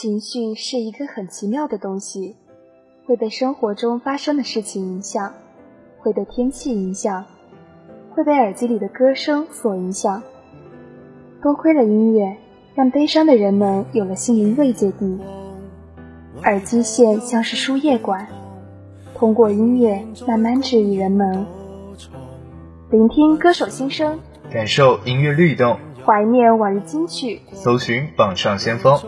情绪是一个很奇妙的东西，会被生活中发生的事情影响，会被天气影响，会被耳机里的歌声所影响。多亏了音乐，让悲伤的人们有了心灵慰藉地。耳机线像是输液管，通过音乐慢慢治愈人们。聆听歌手心声，感受音乐律动，怀念往日金曲，搜寻榜上先锋。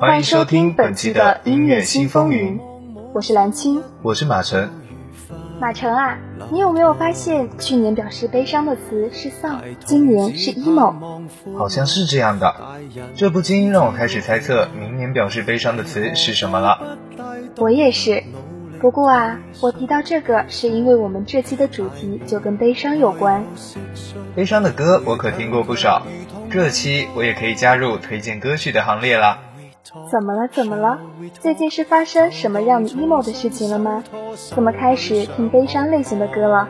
欢迎收听本期的音乐新风云，我是蓝青，我是马晨。马晨啊，你有没有发现去年表示悲伤的词是丧，今年是 emo？好像是这样的，这不禁让我开始猜测明年表示悲伤的词是什么了。我也是，不过啊，我提到这个是因为我们这期的主题就跟悲伤有关。悲伤的歌我可听过不少，这期我也可以加入推荐歌曲的行列了。怎么了？怎么了？最近是发生什么让你 emo 的事情了吗？怎么开始听悲伤类型的歌了？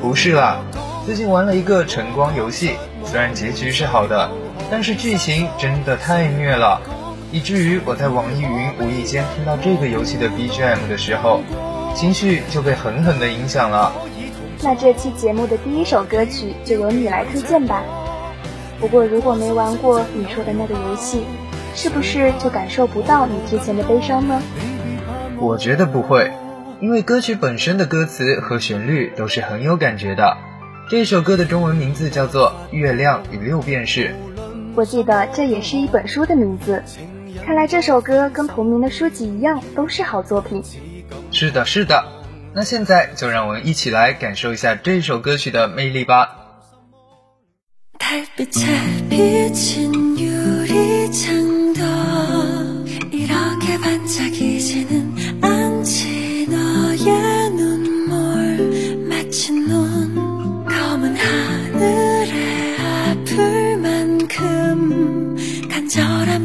不是啦，最近玩了一个晨光游戏，虽然结局是好的，但是剧情真的太虐了，以至于我在网易云无意间听到这个游戏的 BGM 的时候，情绪就被狠狠的影响了。那这期节目的第一首歌曲就由你来推荐吧。不过，如果没玩过你说的那个游戏，是不是就感受不到你之前的悲伤呢？我觉得不会，因为歌曲本身的歌词和旋律都是很有感觉的。这首歌的中文名字叫做《月亮与六便士》，我记得这也是一本书的名字。看来这首歌跟同名的书籍一样，都是好作品。是的，是的。那现在就让我们一起来感受一下这首歌曲的魅力吧。 이렇게 반짝이지는 않지 너의 눈물. 마치 눈 검은 하늘에 아플 만큼 간절한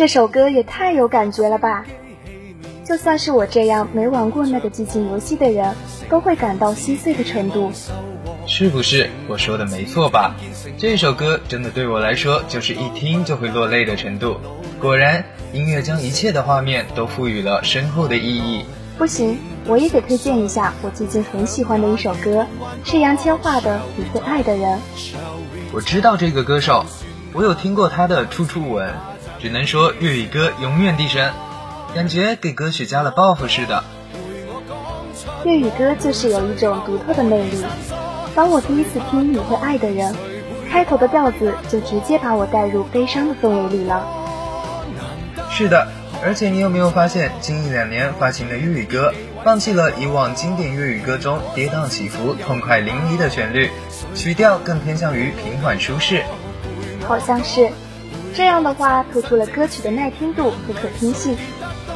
这首歌也太有感觉了吧！就算是我这样没玩过那个激情游戏的人，都会感到心碎的程度。是不是我说的没错吧？这首歌真的对我来说就是一听就会落泪的程度。果然，音乐将一切的画面都赋予了深厚的意义。不行，我也得推荐一下我最近很喜欢的一首歌，是杨千嬅的《你最爱的人》。我知道这个歌手，我有听过他的《处处吻》，只能说粤语歌永远地神，感觉给歌曲加了报复似的。粤语歌就是有一种独特的魅力。当我第一次听《你会爱的人》，开头的调子就直接把我带入悲伤的氛围里了。是的，而且你有没有发现，近一两年发行的粤语歌，放弃了以往经典粤语歌中跌宕起伏、痛快淋漓的旋律，曲调更偏向于平缓舒适。好像是，这样的话突出了歌曲的耐听度和可听性，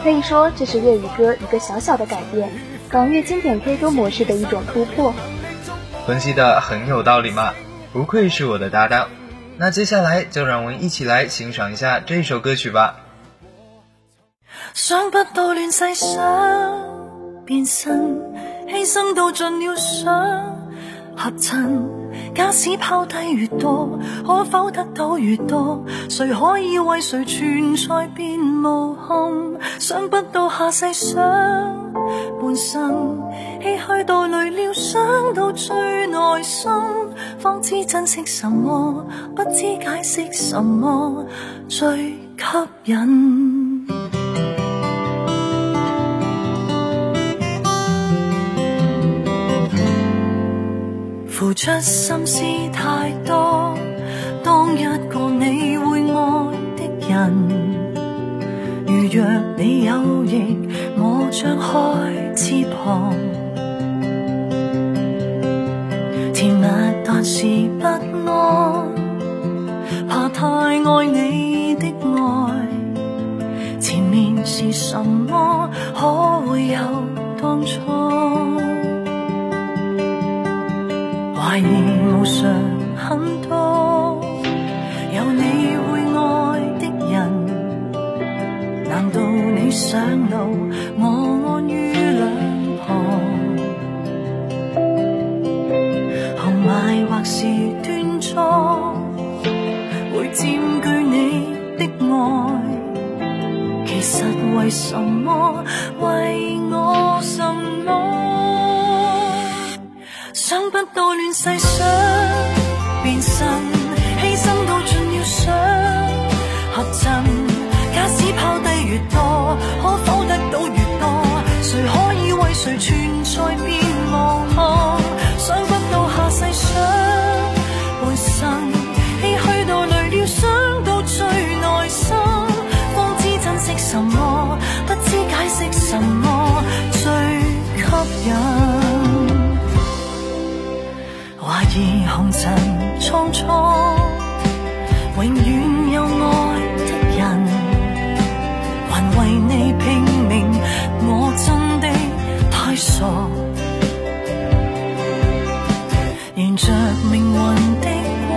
可以说这是粤语歌一个小小的改变，港乐经典 K 歌模式的一种突破。分析的很有道理嘛，不愧是我的搭档。那接下来就让我们一起来欣赏一下这首歌曲吧。想不到乱世想变身，牺牲到尽了想合衬。假使抛低越多，可否得到越多？谁可以为谁存在变无憾？想不到下世想。半生唏嘘到累了，想到最内心，方知珍惜什么，不知解释什么最吸引。付出心思太多，当一个你会爱的人。如若你有翼，我张开翅膀。甜蜜但是不安，怕太爱你的爱。前面是什么？可会有当初？怀疑无常很多，有你会爱的人。难道你上路，我安于两旁？豪迈或是端庄，会占据你的爱。其实为什么？为到乱世想变身，匆匆，永远有爱的人。还为你拼命，我真的太傻。沿着命运的光，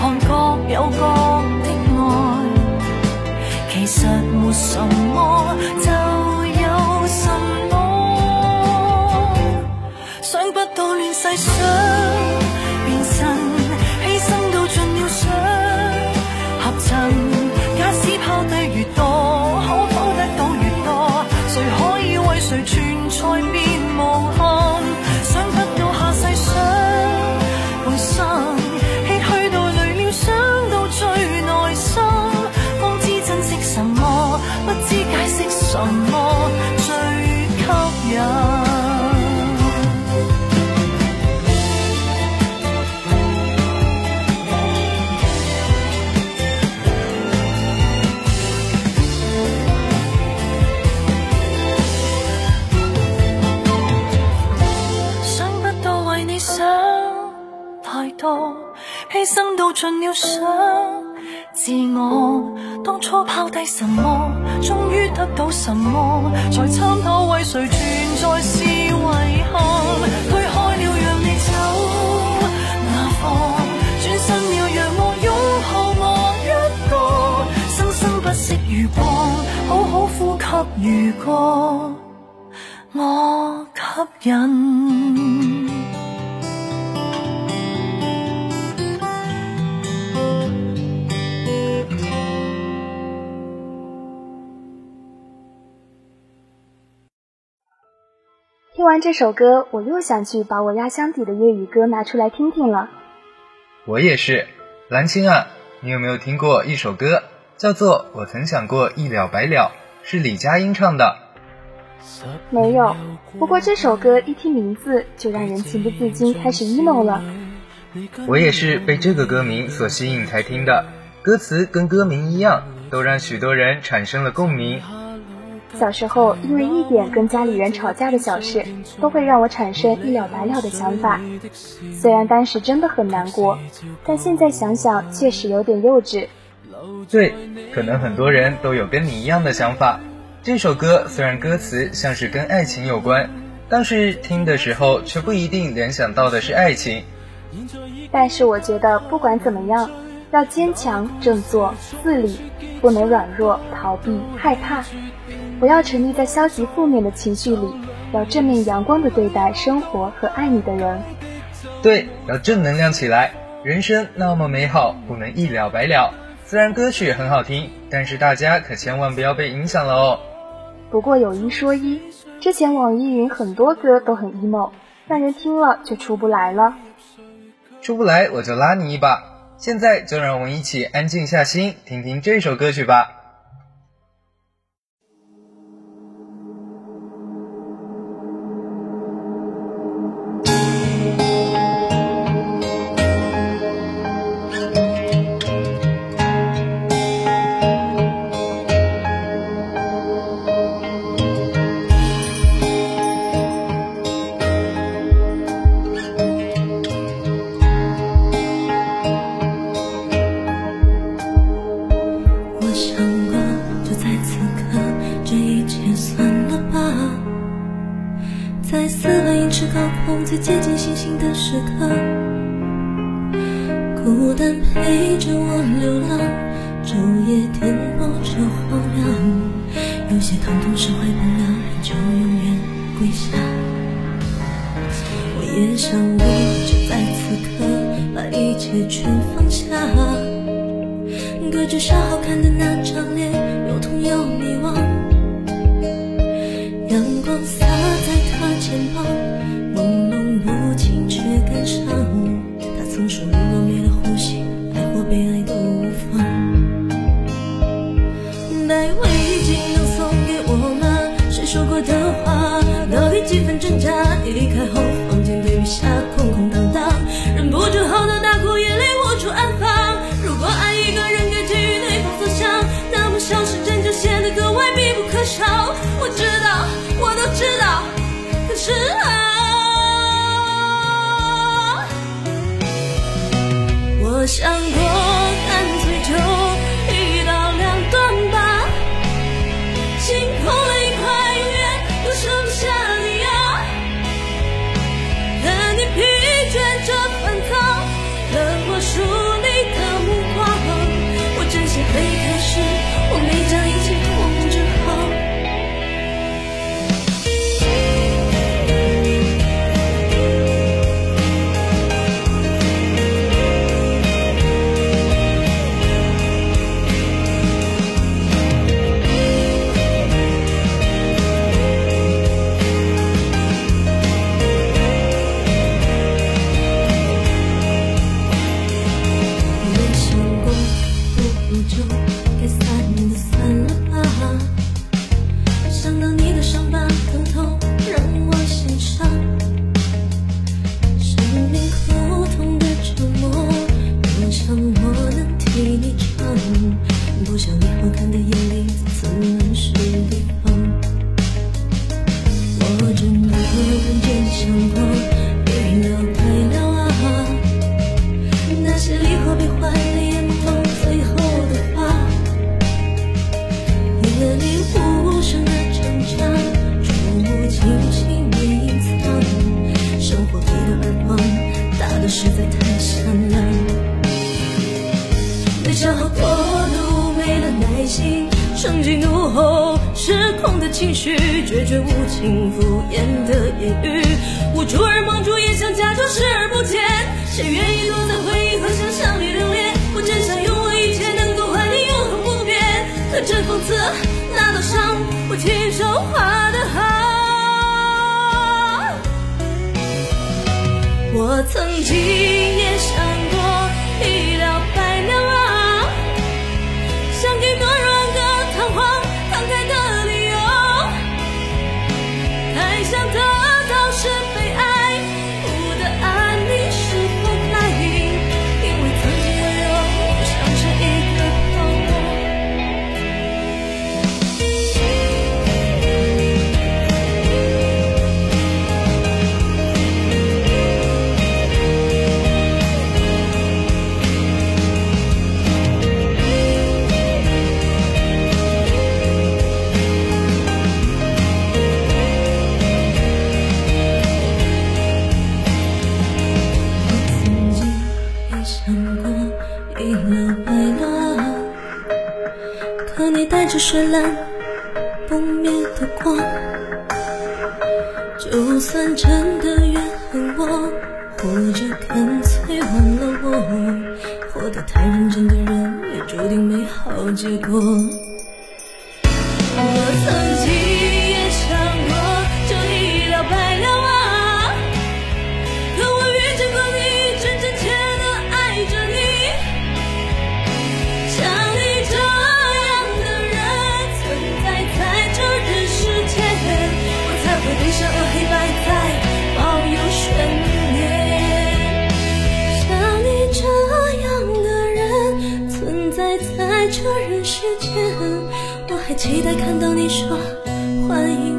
看各有各的爱。其实没什么，就有什么。想不到乱世想牺牲到尽了耗尽了想，自我当初抛低什么，终于得到什么？才参透为谁存在是遗憾。推开了让你走，那方转身了让我拥抱我一个。深深不息如光，好好呼吸如歌，我吸引。完这首歌，我又想去把我压箱底的粤语歌拿出来听听了。我也是，蓝青啊，你有没有听过一首歌，叫做《我曾想过一了百了》，是李佳音唱的？没有，不过这首歌一听名字就让人情不自禁开始 emo 了。我也是被这个歌名所吸引才听的，歌词跟歌名一样，都让许多人产生了共鸣。小时候，因为一点跟家里人吵架的小事，都会让我产生一了百了的想法。虽然当时真的很难过，但现在想想确实有点幼稚。对，可能很多人都有跟你一样的想法。这首歌虽然歌词像是跟爱情有关，但是听的时候却不一定联想到的是爱情。但是我觉得不管怎么样，要坚强、振作、自理，不能软弱、逃避、害怕。不要沉溺在消极负面的情绪里，要正面阳光的对待生活和爱你的人。对，要正能量起来。人生那么美好，不能一了百了。虽然歌曲很好听，但是大家可千万不要被影响了哦。不过有一说一，之前网易云很多歌都很 emo，让人听了就出不来了。出不来我就拉你一把。现在就让我们一起安静下心，听听这首歌曲吧。想过。你的耳光打得实在太响亮。没想好过度，没了耐心，乘机怒吼，失控的情绪，决绝无情敷衍的言语，捂住耳蒙住眼，想假装视而不见，谁愿意躲在回忆和想象里留恋？我真想用我一切能够换你永恒不变，可这讽刺那道伤，我亲手画的好。我曾经也想绚烂不灭的光，就算真的怨恨我，或者干脆忘了我，活得太认真的人也注定没好结果。这人世间，我还期待看到你说欢迎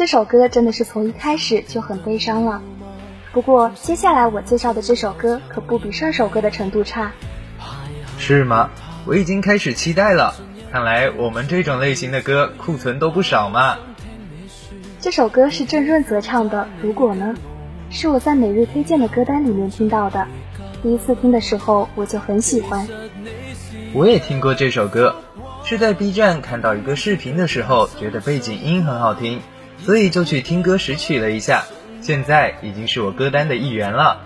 这首歌真的是从一开始就很悲伤了。不过接下来我介绍的这首歌可不比上首歌的程度差。是吗？我已经开始期待了。看来我们这种类型的歌库存都不少嘛。这首歌是郑润泽唱的《如果呢》，是我在每日推荐的歌单里面听到的。第一次听的时候我就很喜欢。我也听过这首歌，是在 B 站看到一个视频的时候，觉得背景音很好听，所以就去听歌识曲了一下。现在已经是我歌单的一员了。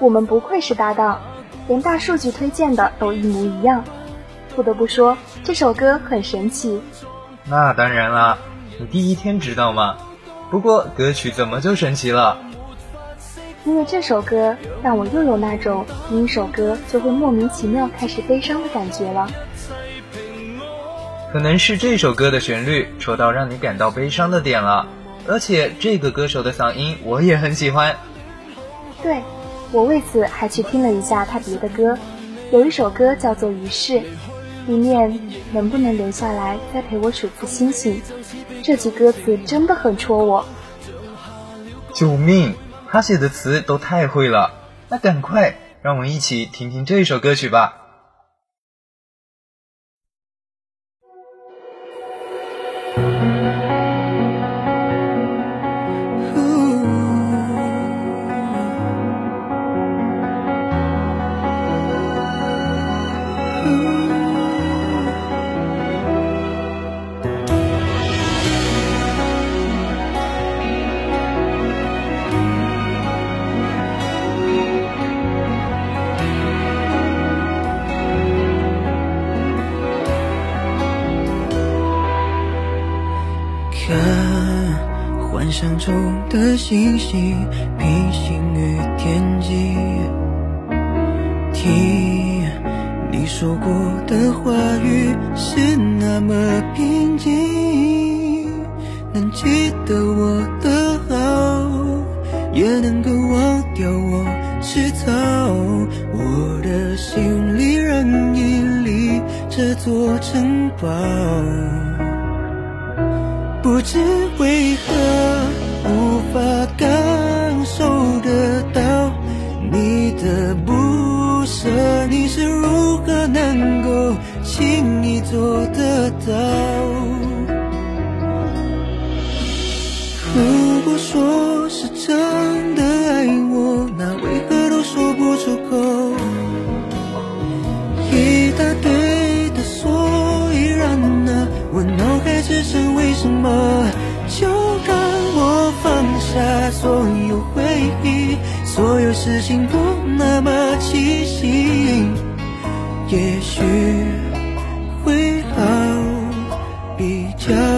我们不愧是搭档，连大数据推荐的都一模一样。不得不说，这首歌很神奇。那当然啦，你第一天知道吗？不过歌曲怎么就神奇了？因为这首歌让我又有那种听一首歌就会莫名其妙开始悲伤的感觉了。可能是这首歌的旋律戳到让你感到悲伤的点了，而且这个歌手的嗓音我也很喜欢。对，我为此还去听了一下他别的歌，有一首歌叫做《于是》，里面能不能留下来再陪我数次星星？这句歌词真的很戳我。救命！他写的词都太会了，那赶快让我们一起听听这首歌曲吧。星星，平行于天际。听你说过的话语是那么平静，能记得我的好，也能够忘掉我迟早。我的心里仍屹立这座城堡。不知为何做得到？如果说是真的爱我，那为何都说不出口？一大堆的所以然呢，我脑海只剩为什么？就让我放下所有回忆，所有事情不那么清晰，也许好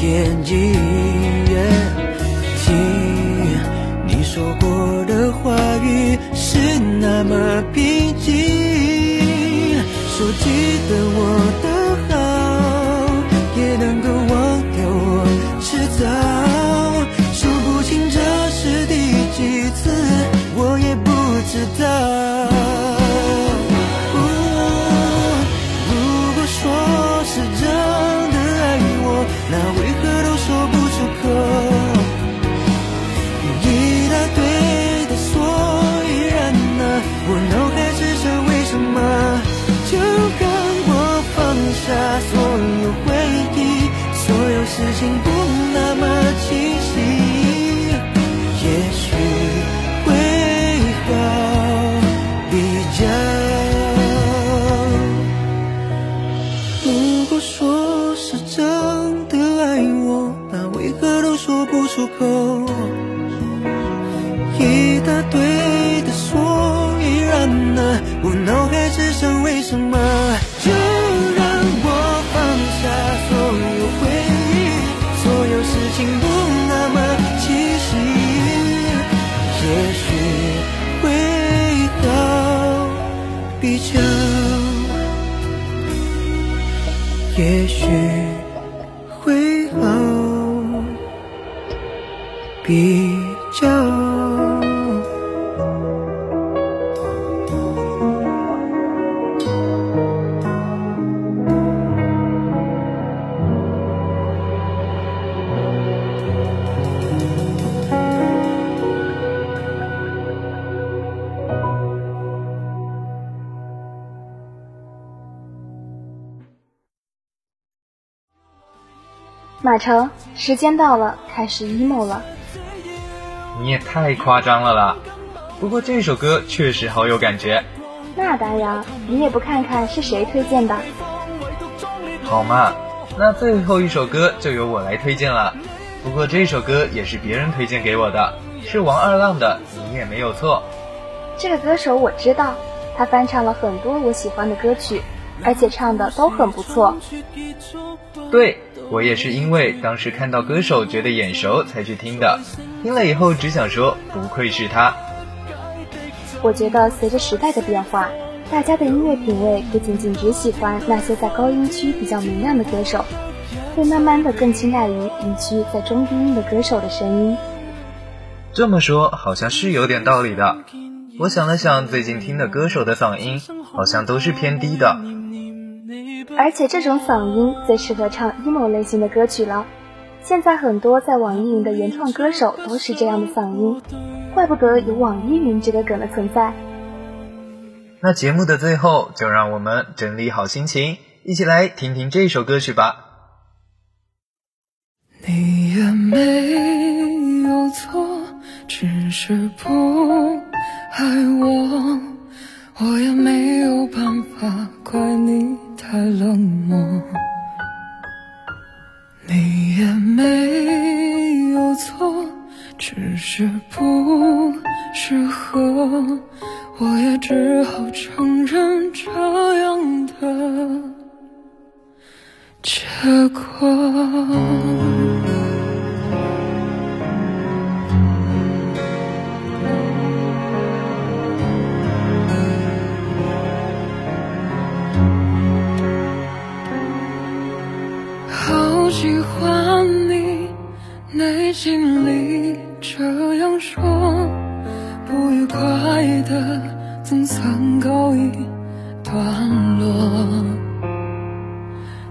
天际。听你说过的话语是那么平静，说记得我的好，也能够忘掉我迟早。事情不那么清晰，也许会好比较。如果说是真的爱我，那为何都说不出口？一大堆的所以然啊，我脑海只剩为什么？马成，时间到了，开始 emo 了。你也太夸张了啦！不过这首歌确实好有感觉。那当然，你也不看看是谁推荐的。好嘛，那最后一首歌就由我来推荐了。不过这首歌也是别人推荐给我的，是王二浪的《你也没有错》。这个歌手我知道，他翻唱了很多我喜欢的歌曲，而且唱的都很不错。对我也是因为当时看到歌手觉得眼熟才去听的，听了以后只想说不愧是他。我觉得随着时代的变化，大家的音乐品味不仅仅只喜欢那些在高音区比较明亮的歌手，会慢慢的更青睐于一区在中低音的歌手的声音。这么说好像是有点道理的。我想了想，最近听的歌手的嗓音好像都是偏低的，而且这种嗓音最适合唱 emo 类型的歌曲了。现在很多在网易云的原创歌手都是这样的嗓音，怪不得有网易云这个梗的存在。那节目的最后，就让我们整理好心情，一起来听听这首歌曲吧。你也没有错，只是不爱我，我也没有办法怪你太冷漠。你也没有错，只是不适合，我也只好承认这样的结果。心里这样说，不愉快的总算告一段落。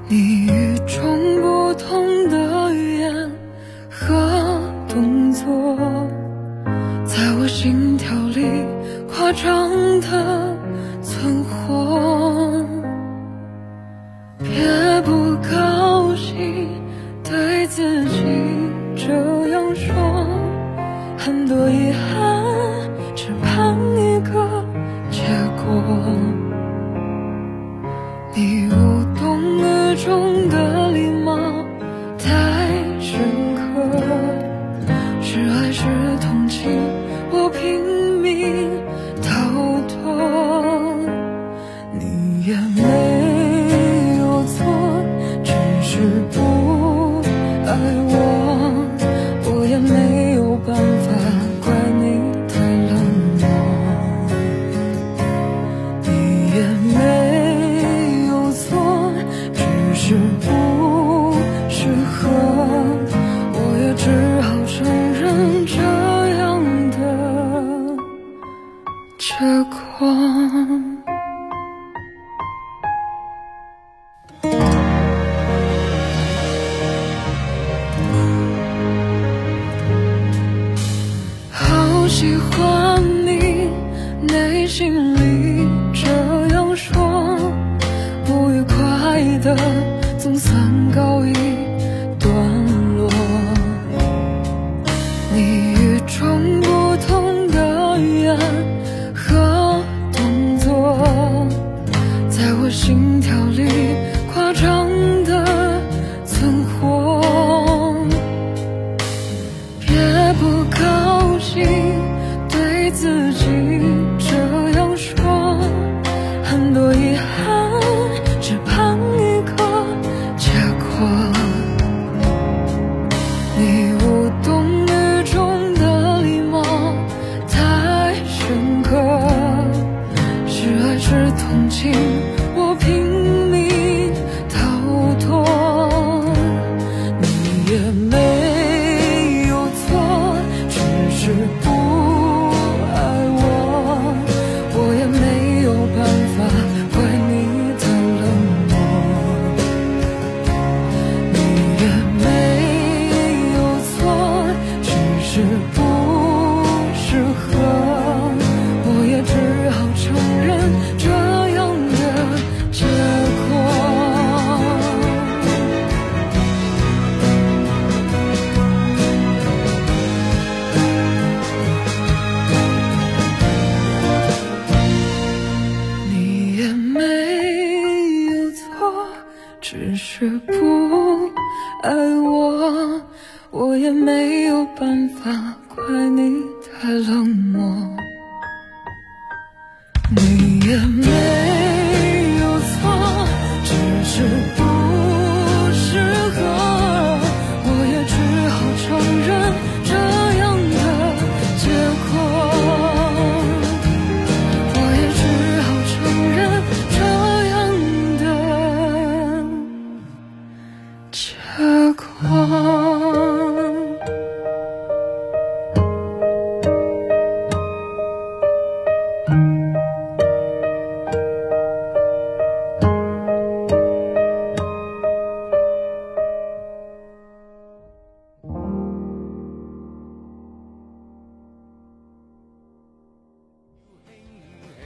你与众不同的语言和动作，在我心跳里夸张的不高兴，对自己。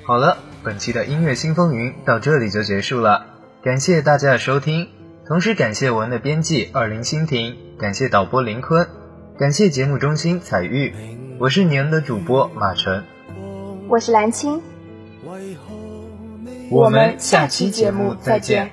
好了，本期的音乐新风云到这里就结束了，感谢大家的收听。同时感谢文的编辑二零蜻蜓，感谢导播林坤，感谢节目中心彩玉，我是你们的主播马晨，我是蓝青，我们下期节目再见。